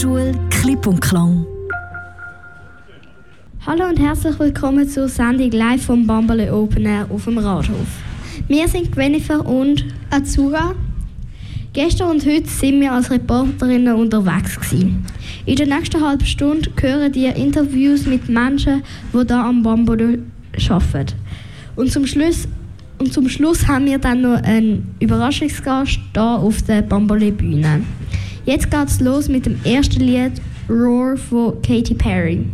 Radioschule Klipp und Klang. Hallo und herzlich willkommen zur Sendung live vom Bambale Open Air auf dem Rathof. Wir sind Gwenifer und Azura. Gestern und heute sind wir als Reporterinnen unterwegs gewesen. In der nächsten halben Stunde hören ihr Interviews mit Menschen, die hier am Bambale arbeiten. Und zum Schluss und zum Schluss haben wir dann noch einen Überraschungsgast hier auf der Bambole-Bühne. Jetzt geht's los mit dem ersten Lied Roar von Katy Perry.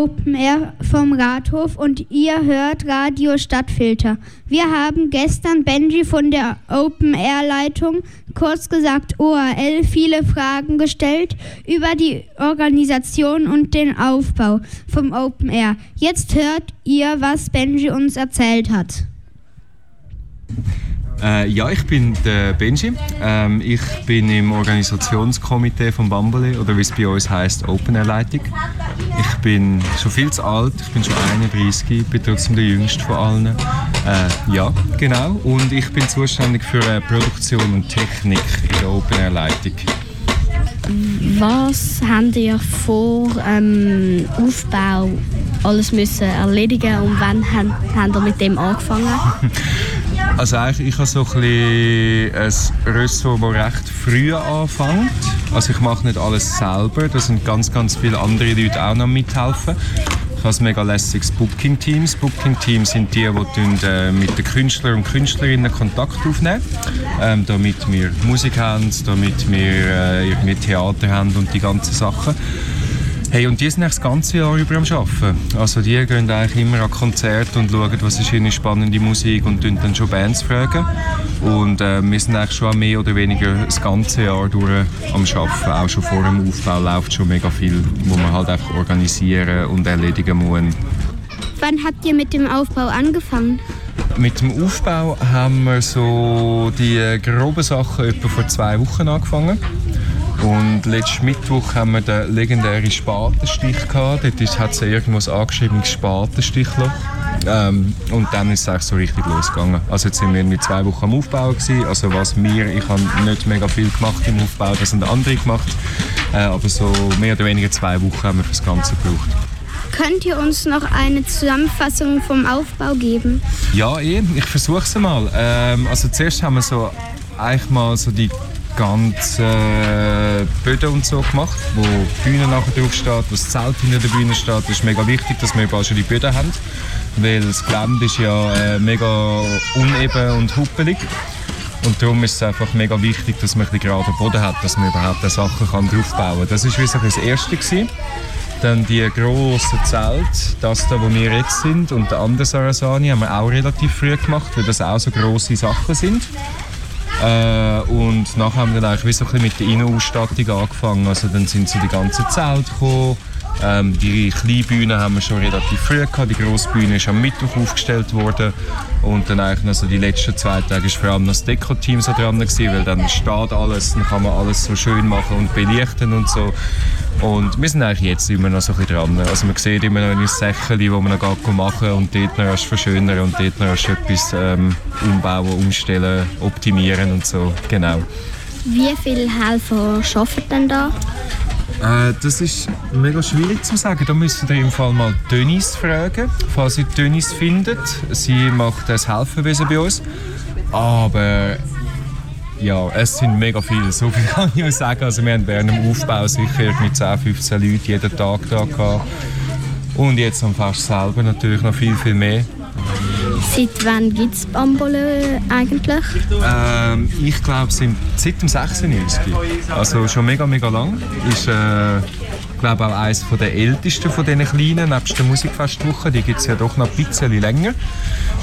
Open Air vom Rathof und ihr hört Radio Stadtfilter. Wir haben gestern Benji von der Open Air Leitung, kurz gesagt OAL, viele Fragen gestellt über die Organisation und den Aufbau vom Open Air. Jetzt hört ihr, was Benji uns erzählt hat. Äh, ja, ich bin der Benji. Ähm, ich bin im Organisationskomitee von Bambole oder wie es bei uns heißt Open Air Leitung. Ich bin schon viel zu alt, ich bin schon 31, bin trotzdem der jüngste von allen. Äh, ja, genau. Und ich bin zuständig für äh, Produktion und Technik in der Open Air Leitung. Was habt ihr vor ähm, Aufbau alles müssen erledigen und wann habt ihr mit dem angefangen? Also eigentlich, ich habe so ein, ein Ressort, das recht früh anfängt. Also ich mache nicht alles selber, da sind ganz, ganz viele andere Leute auch noch mithelfen. Ich habe ein mega lässiges Booking-Team. Booking-Team sind die, die äh, mit den Künstlern und Künstlerinnen Kontakt aufnehmen, ähm, damit wir Musik haben, damit wir äh, irgendwie Theater haben und die ganzen Sachen. Hey, und die sind das ganze Jahr über am Arbeiten. Also die gehen eigentlich immer an Konzerte und schauen, was ist eine spannende Musik und dann schon Bands fragen. Und äh, wir sind eigentlich schon mehr oder weniger das ganze Jahr durch am Arbeiten. Auch schon vor dem Aufbau läuft schon mega viel, wo man halt einfach organisieren und erledigen muss. Wann habt ihr mit dem Aufbau angefangen? Mit dem Aufbau haben wir so die groben Sachen etwa vor zwei Wochen angefangen. Und letzten Mittwoch haben wir den legendären Spatenstich gehabt. Dort hat es irgendwo ein angeschriebenes Spatenstichloch. Ähm, und dann ist es eigentlich so richtig losgegangen. Also jetzt sind wir mit zwei Wochen am Aufbau gewesen. Also was wir, ich habe nicht mega viel gemacht im Aufbau, das haben andere gemacht. Äh, aber so mehr oder weniger zwei Wochen haben wir für das Ganze gebraucht. Könnt ihr uns noch eine Zusammenfassung vom Aufbau geben? Ja, eh. ich versuche es mal. Ähm, also zuerst haben wir so eigentlich mal so die ganze äh, Böden und so gemacht, wo die Bühne nachher drauf wo das Zelt hinter der Bühne steht. Das ist mega wichtig, dass wir überall schon die Böden haben, weil das Gelände ist ja äh, mega uneben und huppelig. Und darum ist es einfach mega wichtig, dass man einen geraden Boden hat, dass man überhaupt Sachen kann draufbauen kann. Das war wie das Erste. Gewesen. Dann die grossen Zelte, das da, wo wir jetzt sind, und der andere Sarasani haben wir auch relativ früh gemacht, weil das auch so grosse Sachen sind. Äh, und nachher haben wir dann eigentlich wie so ein mit der Innenausstattung angefangen. Also dann sind so die ganzen Zelte gekommen. Ähm, die kleine Bühne haben wir schon relativ früh gehabt. Die grosse Bühne ist am Mittwoch aufgestellt worden. Und dann eigentlich noch so die letzten zwei Tage war vor allem das Deko-Team so dran gewesen, weil dann steht alles, dann kann man alles so schön machen und belichten und so. Und wir sind eigentlich jetzt immer noch so ein bisschen dran. Also man sieht immer noch ein Säckchen, die man noch machen kann und dort noch erst verschönern und dort noch erst etwas ähm, umbauen, umstellen, optimieren und so. Genau. Wie viele Helfer arbeiten denn da? Äh, das ist mega schwierig zu sagen. Da müsst ihr im Fall mal Dönis fragen, falls ihr Dönis findet. Sie macht das Helferwesen bei uns. Aber ja, es sind mega viele. So viel kann ich euch sagen. Also wir haben während dem Aufbau sicher mit 10, 15 Leuten jeden Tag da gehabt. Und jetzt am Fest selber natürlich noch viel, viel mehr. Seit wann gibt es Bambole eigentlich? Ähm, ich glaube, seit dem 96. Also schon mega, mega lang. Ist, äh, glaube auch eines der ältesten von diesen kleinen, nebst der Musikfestwoche. Die gibt es ja doch noch ein bisschen länger.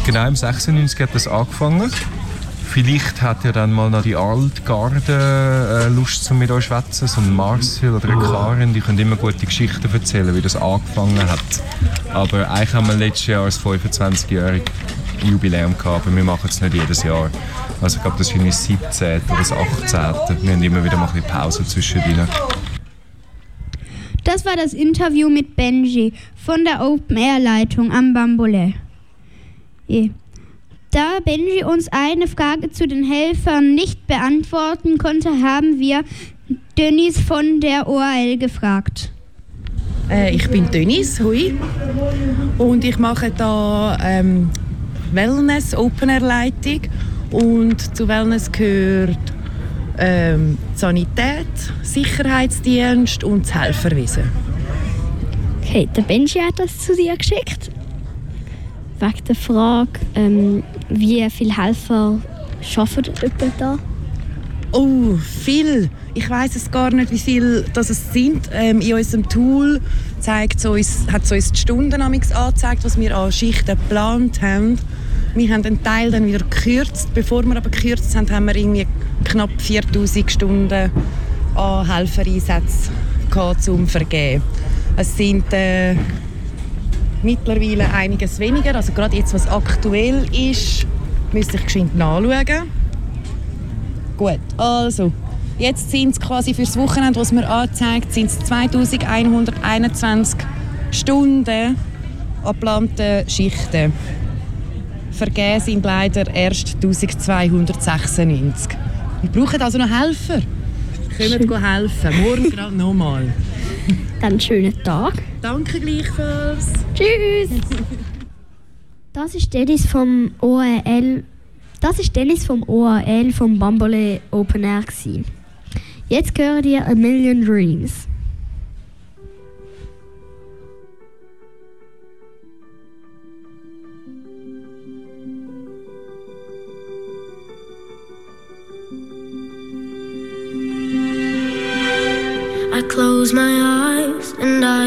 Genau im 96 hat das angefangen. Vielleicht hat ja dann mal noch die Altgarde äh, Lust, zu mit euch zu schwätzen. So ein Marcel oder eine Karin, die können immer gute Geschichten erzählen, wie das angefangen hat. Aber eigentlich haben wir letztes Jahr das 25-jährige Jubiläum gehabt, aber wir machen es nicht jedes Jahr. Also ich glaube, das ist das 17. oder das 18. Wir haben immer wieder mal ein bisschen Pause zwischendrin. Das war das Interview mit Benji von der Open Air Leitung am Bambole. Yeah. Da Benji uns eine Frage zu den Helfern nicht beantworten konnte, haben wir Dennis von der OAL gefragt. Äh, ich bin Dennis, hui. Und ich mache da ähm, Wellness Open Air Leitung. Und zu Wellness gehört ähm, Sanität, Sicherheitsdienst und das Helferwesen. Okay, der Benji hat das zu dir geschickt wegen der Frage, ähm, wie viele Helfer arbeiten da? Oh, viel. Ich weiß es gar nicht, wie viele das es sind. Ähm, in unserem Tool zeigt uns, hat es uns die Stunden angezeigt, was wir an Schichten geplant haben. Wir haben einen Teil dann wieder gekürzt. Bevor wir aber gekürzt haben, haben wir irgendwie knapp 4000 Stunden an Helfereinsätzen zum Vergeben. Es sind äh, mittlerweile einiges weniger. Also gerade jetzt, was aktuell ist, müsste ich geschwind nachschauen. Gut, also jetzt sind es quasi fürs Wochenende, was mir anzeigt, sind es 2121 Stunden geplante Schichten. Vergeben sind leider erst 1296. Wir brauchen also noch Helfer. Kommt helfen. Morgen gerade nochmal. Dann schönen Tag. Danke gleichfalls. Tschüss. Das ist Dennis vom ORL. Das ist Dennis vom ORL vom Bambole Open Air. Gewesen. Jetzt hören dir A Million Dreams. I close my eyes.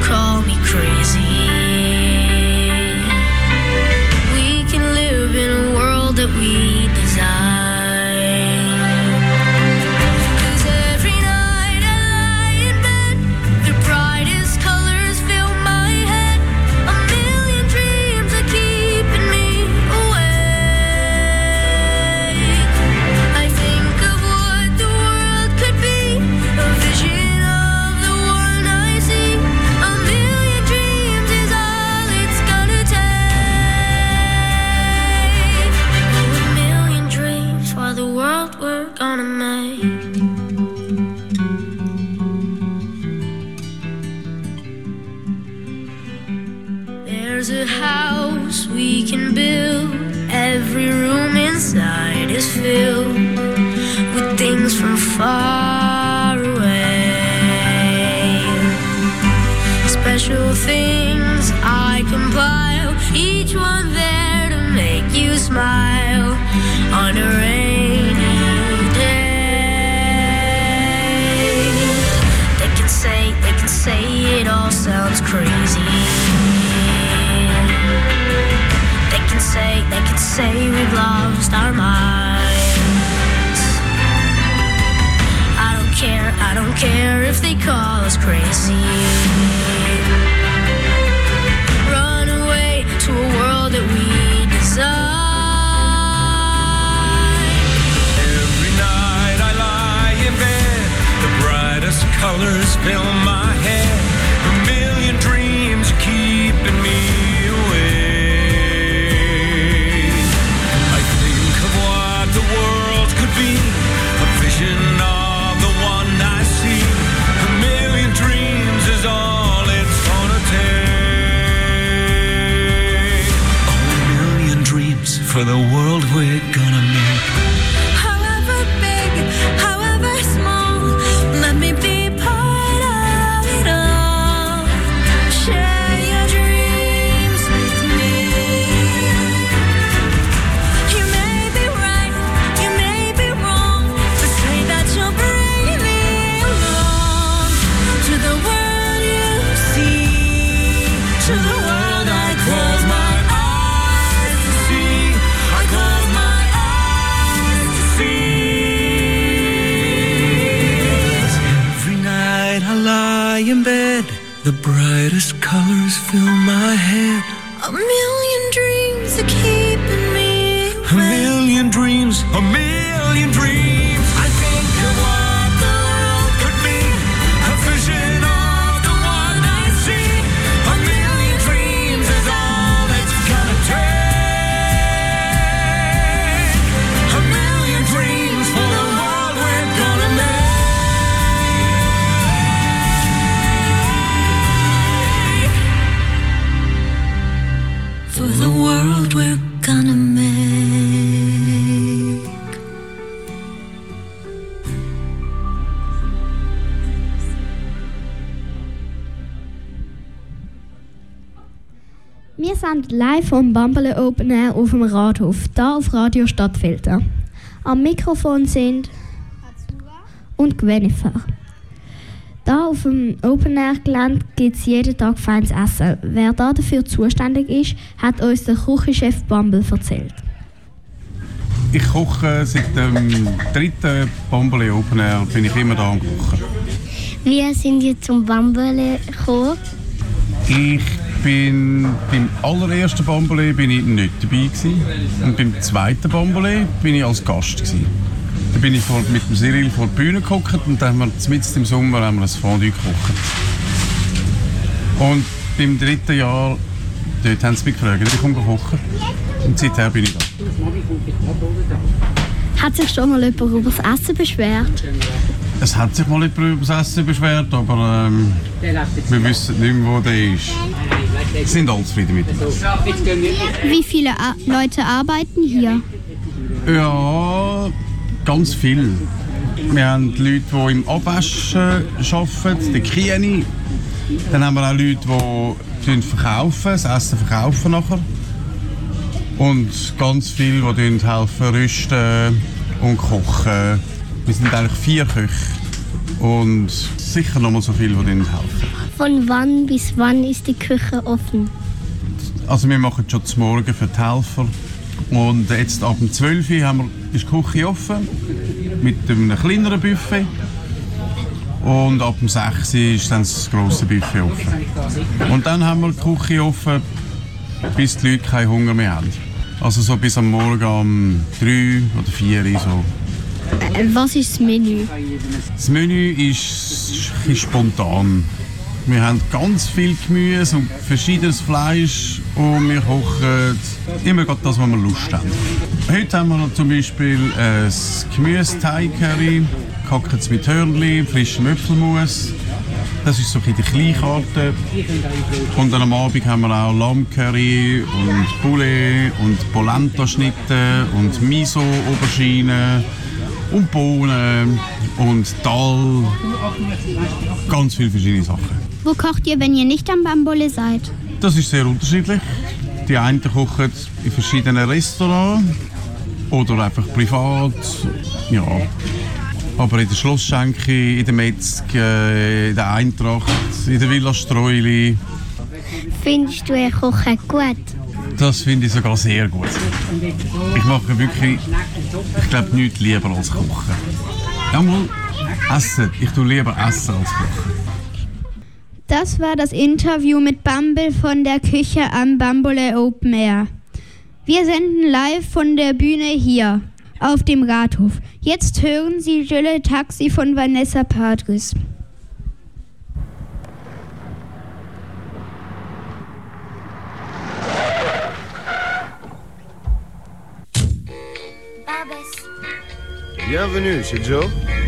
Call me The brightest colors fill my head. A million dreams are keeping me. Away. A million dreams, a million dreams. sendet live vom Bambele Open Air auf dem Rathof, da auf Radio Stadtfilter. Am Mikrofon sind Azura und Gwenifer. Da auf dem Open Air Gelände gibt es jeden Tag feines Essen. Wer da dafür zuständig ist, hat uns der Küchenchef Bambel erzählt. Ich koche seit dem dritten Bambele Open Air, bin ich immer da am Kochen. Wie sind jetzt zum Bambele gekommen. Ich bin beim allerersten Bombole bin ich nicht dabei gewesen. und beim zweiten Bombole bin ich als Gast gewesen. Da bin ich vor, mit dem Cyril vor der Bühne gekocht und dann haben wir mitten im Sommer haben wir ein Fondue gekocht. Und beim dritten Jahr dort haben sie mich gefragt, ich komme kochen. Und seither bin ich da. Hat sich schon mal jemand über das Essen beschwert? Es hat sich mal jemand über das Essen beschwert, aber ähm, wir wissen nicht mehr, wo der ist. Sind alle zufrieden mit. Wie viele A Leute arbeiten hier? Ja, ganz viel. Wir haben Leute, die im Abwaschen arbeiten, die Kieni. Dann haben wir auch Leute, die verkaufen, das Essen verkaufen nachher. Und ganz viele, die helfen, rüsten und kochen. Wir sind eigentlich vier Köche. Und sicher noch mal so viele, die helfen. Von wann bis wann ist die Küche offen? Also wir machen schon zum Morgen für die Helfer. Und jetzt ab dem 12 Uhr haben wir, ist die Küche offen mit einem kleineren Buffet. Und ab dem 6 Uhr ist dann das grosse Buffet offen. Und dann haben wir die Küche offen, bis die Leute keinen Hunger mehr haben. Also so bis am Morgen um 3 oder 4 Uhr so. Äh, was ist das Menü? Das Menü ist spontan. Wir haben ganz viel Gemüse und verschiedenes Fleisch und wir kochen immer gerade das, was wir Lust haben. Heute haben wir zum Beispiel ein Gemüse-Thai-Curry, gehackt mit Hörnli, frischem Äpfelmus. Das ist so ein die Kleinkarte. Und dann am Abend haben wir auch Lammcurry und Poulet und Polenta-Schnitte und Miso-Oberschienen und Bohnen und Dal. Ganz viele verschiedene Sachen. Wo kocht ihr, wenn ihr nicht am Bambole seid? Das ist sehr unterschiedlich. Die einen kochen in verschiedenen Restaurants oder einfach privat. Ja. Aber in der Schlossschenke, in der Metzg, äh, in der Eintracht, in der Villa Streuli, Findest du ihr Kochen gut? das finde ich sogar sehr gut. Ich mache wirklich, ich glaube, nichts lieber als kochen. Ja, mal essen. Ich tue lieber essen als kochen. Das war das Interview mit Bumble von der Küche am Bambole Open Air. Wir senden live von der Bühne hier auf dem Rathof. Jetzt hören Sie Jille Taxi von Vanessa Padres. Bienvenue chez Joe. Joe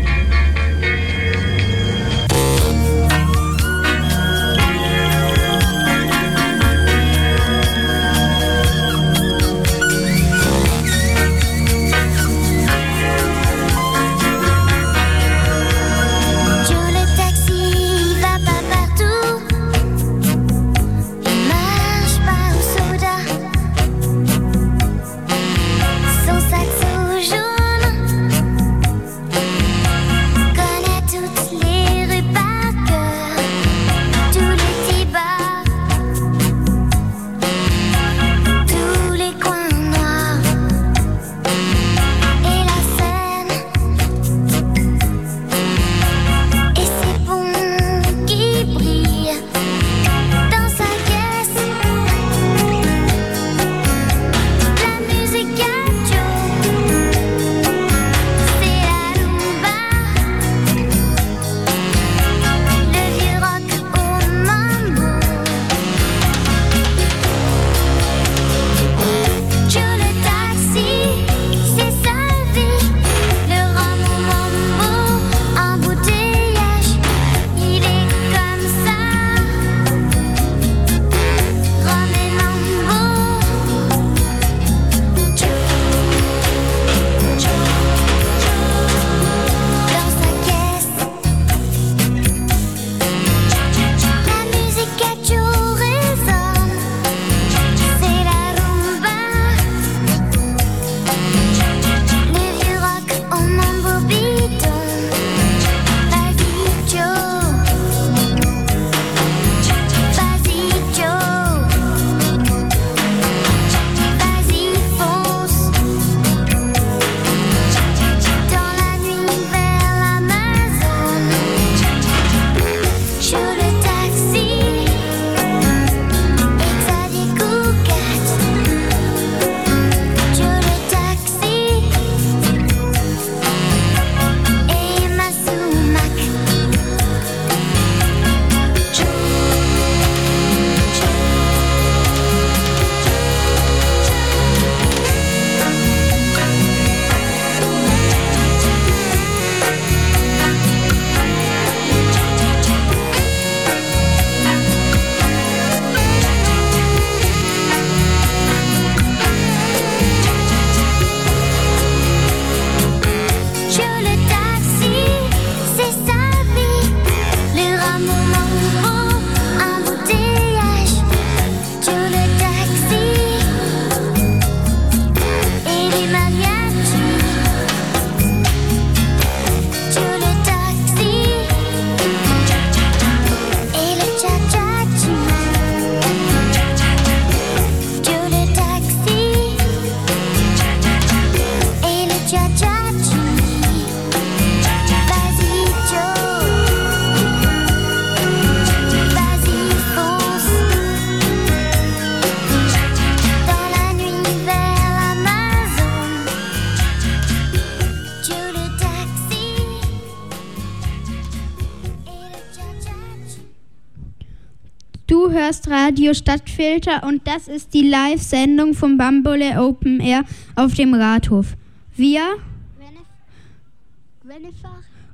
Radio Stadtfilter und das ist die Live-Sendung vom Bambole Open Air auf dem Rathof. Wir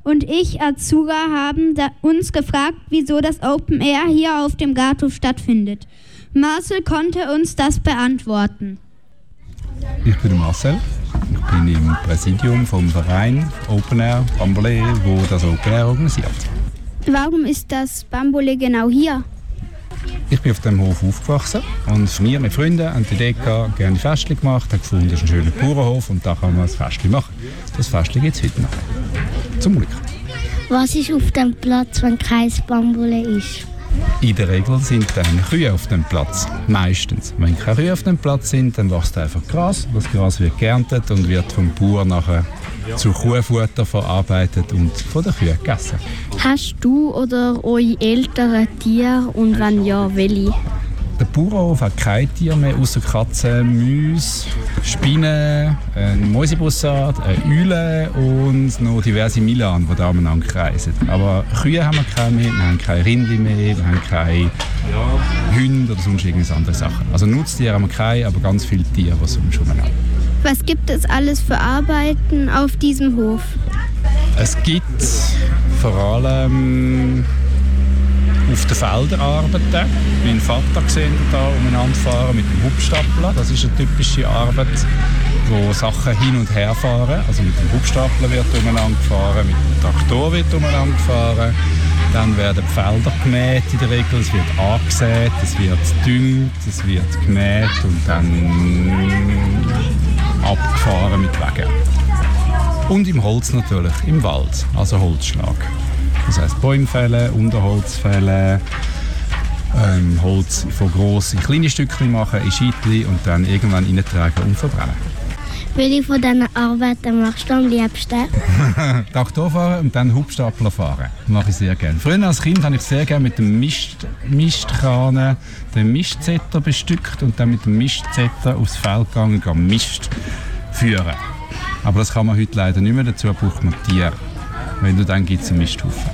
und ich, Azura, haben da uns gefragt, wieso das Open Air hier auf dem Rathof stattfindet. Marcel konnte uns das beantworten. Ich bin Marcel. Ich bin im Präsidium vom Verein Open Air Bambole, wo das Open Air organisiert. Warum ist das Bambole genau hier? Ich bin auf dem Hof aufgewachsen und wir mit Freunden haben die Idee gehabt, gerne Festchen gemacht, haben gefunden, das ist ein schöner Bauernhof und da kann man ein Festchen machen. Das Festchen gibt es heute noch. Zum Glück. Was ist auf dem Platz, wenn kein Bambule ist? In der Regel sind dann Kühe auf dem Platz. Meistens. Wenn keine Kühe auf dem Platz sind, dann wächst einfach Gras. Das Gras wird geerntet und wird vom Bauer nachher zu Kuhfutter verarbeitet und von den Kühen gegessen. Hast du oder eure Eltern Tiere und wenn ja, welche? Der Bauernhof hat kein Tier mehr, außer Katzen, Mäuse, Spinnen, ein Mäusebussard, eine Eule und noch diverse Milan, die da umeinander kreisen. Aber Kühe haben wir keine mehr, wir haben keine Rindli mehr, wir haben keine Hunde oder sonst irgendwas andere Sachen. Also Nutztiere haben wir keine, aber ganz viele Tiere, die sonst rumlaufen. Was gibt es alles für Arbeiten auf diesem Hof? Es gibt vor allem auf den Feldern arbeiten. Mein Vater gesehen da umeinander fahren mit dem Hubstapler. Das ist eine typische Arbeit, wo Sachen hin und her fahren. Also mit dem Hubstapler wird umeinander gefahren, mit dem Traktor wird umeinander gefahren. Dann werden die Felder gemäht in der Regel, es wird angesät, es wird gedüngt, es wird gemäht und dann abgefahren mit Wegen. Und im Holz natürlich, im Wald, also Holzschlag. Das heisst Bäume fällen, Unterholz fällen, ähm, Holz von gross in kleine Stückchen machen, in Scheitchen und dann irgendwann reintragen und verbrennen. Welche von diesen Arbeiten machst du am liebsten? Traktor fahren und dann Hubstapler fahren. Mache ich sehr gerne. Früher als Kind habe ich sehr gerne mit dem Mist, Mistkranen den Mistzetter bestückt und dann mit dem Mistzetter aufs Feld gegangen und Mist führen. Aber das kann man heute leider nicht mehr, dazu braucht man Tiere. Wenn du dann gibt es einen Misthaufen.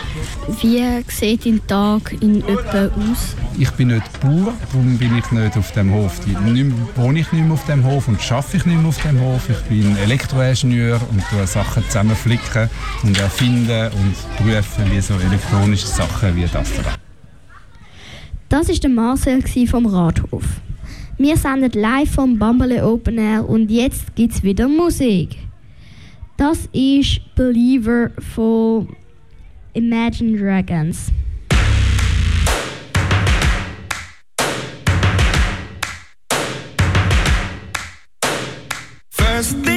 Wie sieht dein Tag in etwa aus? Ich bin nicht Bauer, darum bin ich nicht auf dem Hof. Nicht, wohne ich nicht mehr auf dem Hof und arbeite ich nicht mehr auf dem Hof. Ich bin Elektroingenieur und tue Sachen zusammenflicken und erfinden und prüfen, wie so elektronische Sachen wie das da. Das war der Marcel vom Rathof. Wir senden live vom Bambale Open Air und jetzt gibt's wieder Musik. Das ist Believer von Imagine Dragons. First things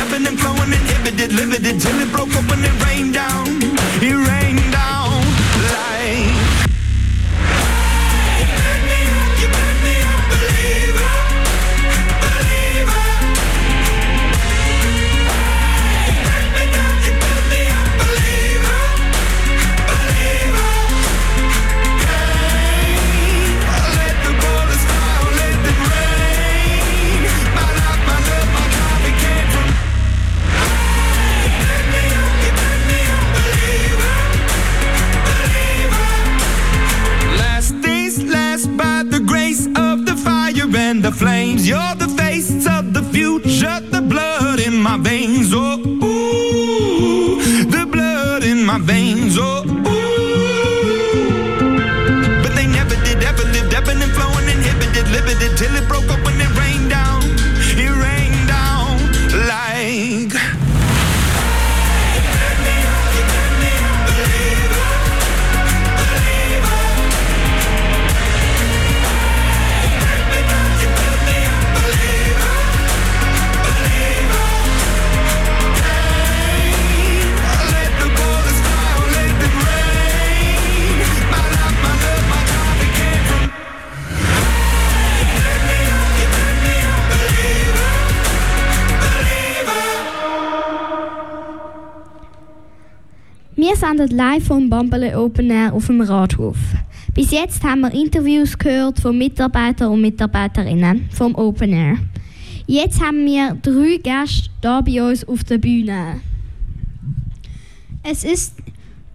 Ebbing and flowing, inhibited, limited till it broke open and Wir senden live vom Bambele Open Air auf dem Rathof. Bis jetzt haben wir Interviews gehört von Mitarbeitern und Mitarbeiterinnen vom Open Air. Jetzt haben wir drei Gäste da bei uns auf der Bühne. Es ist,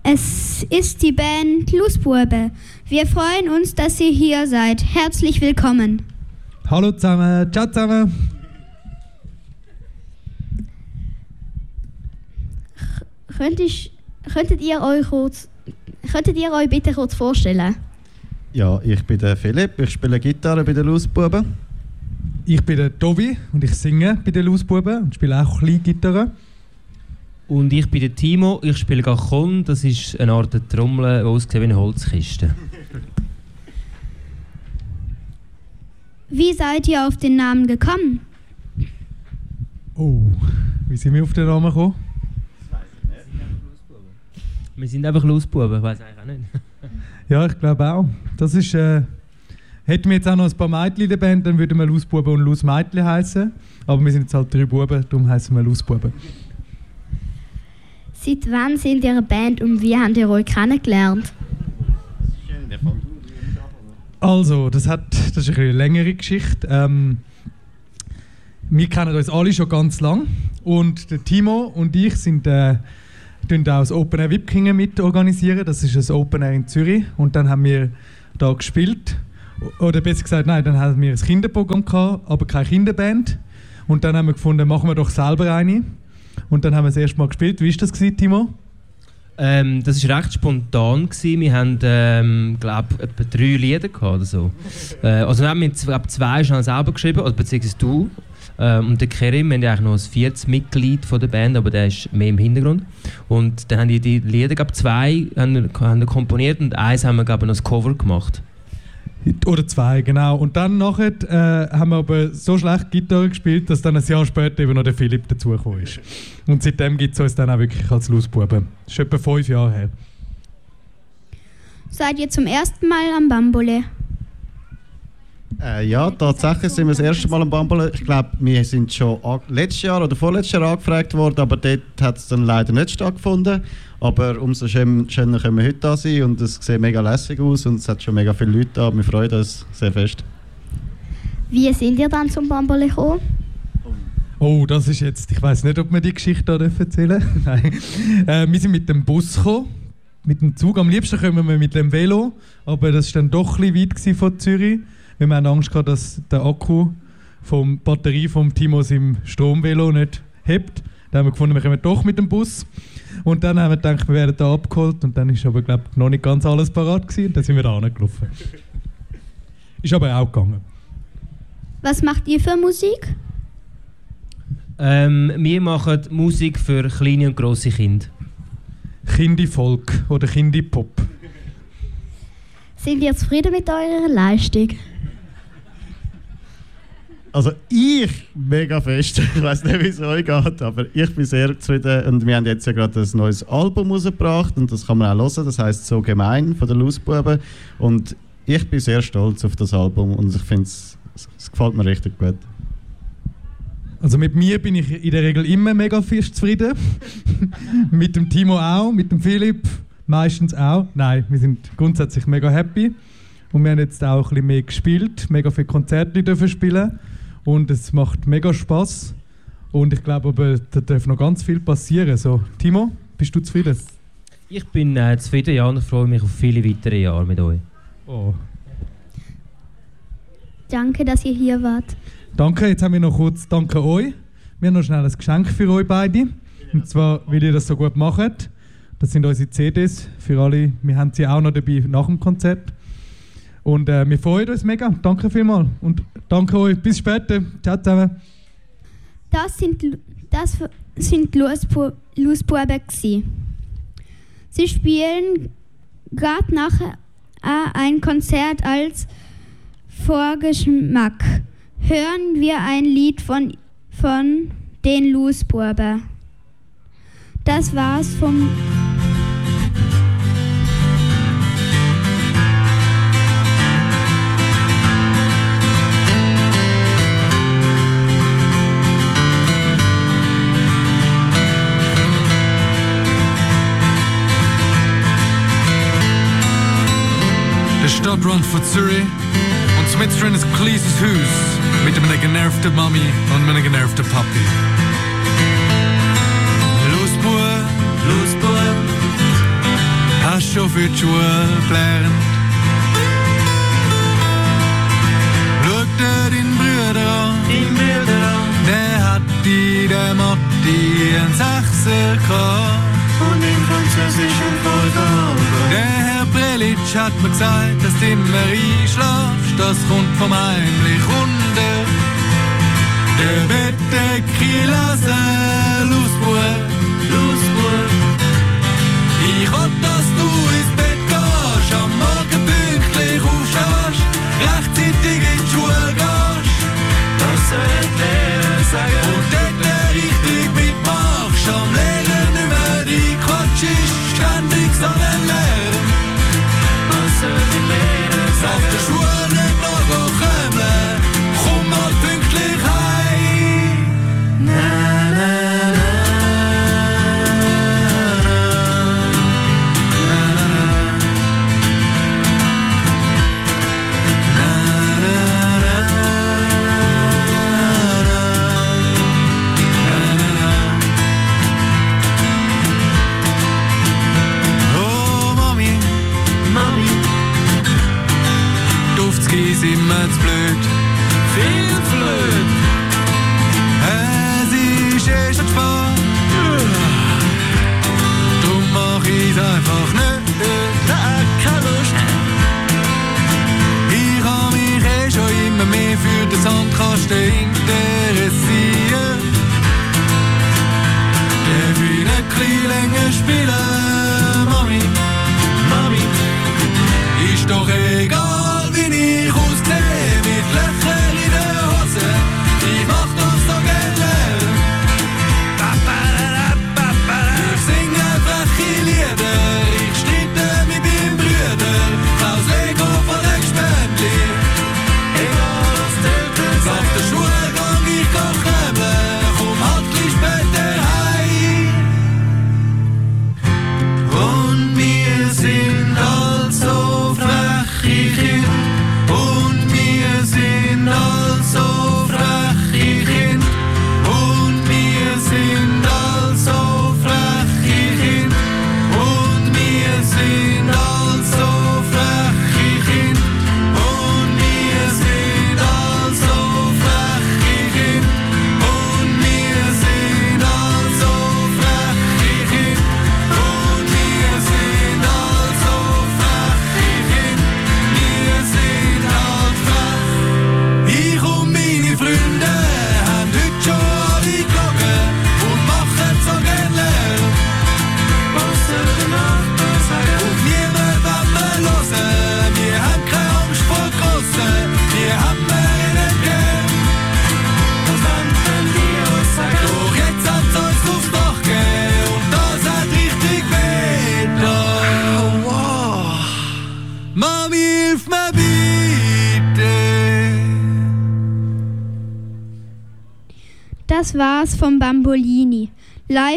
es ist die Band Lusbube. Wir freuen uns, dass ihr hier seid. Herzlich willkommen. Hallo zusammen, ciao zusammen. Könnt ich, könntet, ihr euch kurz, könntet ihr euch bitte kurz vorstellen? Ja, ich bin der Philipp, ich spiele Gitarre bei den Lausbuben. Ich bin der Tobi und ich singe bei den Lausbuben und spiele auch Kleingitarre. Und ich bin der Timo, ich spiele Cajon, das ist eine Art Trommel, die aussieht wie eine Holzkiste. Wie seid ihr auf den Namen gekommen? Oh, wie sind wir auf den Namen gekommen? Wir sind einfach Lausbuben, ich weiß eigentlich auch nicht. Ja, ich glaube auch. Das ist, äh, hätten wir jetzt auch noch ein paar Mädchen in der Band, dann würden wir Lausbuben und Lausmädchen heißen. Aber wir sind jetzt halt drei Buben, darum heißen wir Lausbuben. Seit wann sind ihr eine Band und wie habt ihr euch kennengelernt? Also, das, hat, das ist eine längere Geschichte. Ähm, wir kennen uns alle schon ganz lang und der Timo und ich sind äh, tun auch das Open Air Wipkingen mit organisieren. Das ist ein Open Air in Zürich und dann haben wir da gespielt oder besser gesagt, nein, dann haben wir ein Kinderprogramm gehabt, aber keine Kinderband und dann haben wir gefunden, machen wir doch selber eine und dann haben wir das erste Mal gespielt. Wie ist das gewesen, Timo? Ähm, das war recht spontan. Gewesen. Wir haben, ähm, glaube etwa drei Lieder gehabt oder so. Äh, also wir haben zwei schon selber geschrieben, oder beziehungsweise du. Ähm, und der Kerim, wir haben ja eigentlich noch ein viertes Mitglied von der Band, aber der ist mehr im Hintergrund. Und dann haben die, die Lieder, glaub, zwei haben, haben wir komponiert und eins haben wir glaub, noch als Cover gemacht. Oder zwei, genau. Und dann nachher äh, haben wir aber so schlecht Gitarre gespielt, dass dann ein Jahr später eben noch der Philipp dazugekommen ist. Und seitdem gibt es uns dann auch wirklich als Lausbuben. Das ist etwa fünf Jahre her. Seid ihr zum ersten Mal am Bambole? Äh, ja, tatsächlich sind wir das erste Mal am Bambole. Ich glaube, wir sind schon letztes Jahr oder vorletztes Jahr angefragt worden, aber dort hat es dann leider nicht stattgefunden. Aber umso schön, schöner können wir heute da sein und es sieht mega lässig aus und es hat schon mega viele Leute da. Wir freuen uns sehr fest. Wie sind ihr dann zum Bambole gekommen? Oh, das ist jetzt, ich weiß nicht, ob wir die Geschichte da dürfen erzählen Nein. Äh, wir sind mit dem Bus gekommen, mit dem Zug. Am liebsten kommen wir mit dem Velo, aber das war dann doch ein bisschen weit von Zürich. Wir haben Angst gehabt, dass der Akku vom Batterie vom Timo im Stromvelo nicht hebt. Dann haben wir gefunden, wir kommen doch mit dem Bus. Und dann haben wir gedacht, wir werden da abgeholt. Und dann ist aber, glaube ich, noch nicht ganz alles parat gewesen. Und dann sind wir da angelaufen. Ist aber auch gegangen. Was macht ihr für Musik? Ähm, wir machen Musik für kleine und grosse Kinder. Kindy-Folk oder Kindy-Pop. Sind ihr zufrieden mit eurer Leistung? Also ich mega fest. Ich weiß nicht, wie es euch geht, aber ich bin sehr zufrieden und wir haben jetzt ja gerade ein neues Album rausgebracht und das kann man auch hören. Das heißt so gemein von den Lausbuben und ich bin sehr stolz auf das Album und ich finde es, es gefällt mir richtig gut. Also mit mir bin ich in der Regel immer mega fest zufrieden. mit dem Timo auch, mit dem Philipp meistens auch. Nein, wir sind grundsätzlich mega happy. Und wir haben jetzt auch ein bisschen mehr gespielt, mega viele Konzerte dürfen spielen. Und es macht mega Spaß. Und ich glaube aber, da darf noch ganz viel passieren. So, Timo, bist du zufrieden? Ich bin äh, zufrieden ja, und ich freue mich auf viele weitere Jahre mit euch. Oh. Danke, dass ihr hier wart. Danke, jetzt haben wir noch kurz Danke euch. Wir haben noch schnell ein Geschenk für euch beide. Und zwar, weil ihr das so gut macht. Das sind unsere CDs für alle. Wir haben sie auch noch dabei nach dem Konzert. Und äh, wir freuen uns mega. Danke vielmals. Und danke euch. Bis später. Ciao zusammen. Das sind, das sind gsi. Sie spielen gerade nachher äh, ein Konzert als Vorgeschmack. Hören wir ein Lied von, von den Lusbuben. Das war's vom Stadtrand von Zürich und mit drin ein kleines Haus mit einer genervten Mami und einem genervten Papi. Los, Bub, los, Bub, hast schon für die Schule gelernt. Schau dir deinen Bruder an, der hat in der Matti ein Sechser gehabt. Und im Prelitsch hat mir gesagt, dass du immer einschlafst, das kommt vom heimlich runter. Der Bub, los Bub. Ich will, dass du ins Bett gehst, am Morgen pünktlich aufstehst, rechtzeitig in die Schule gehst. Das die Lehrer sagen.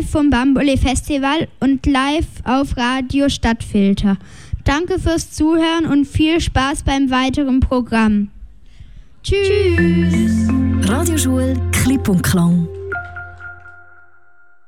Live vom Bambole Festival und live auf Radio Stadtfilter. Danke fürs Zuhören und viel Spaß beim weiteren Programm. Tschüss. Radioschule Klipp und Klang.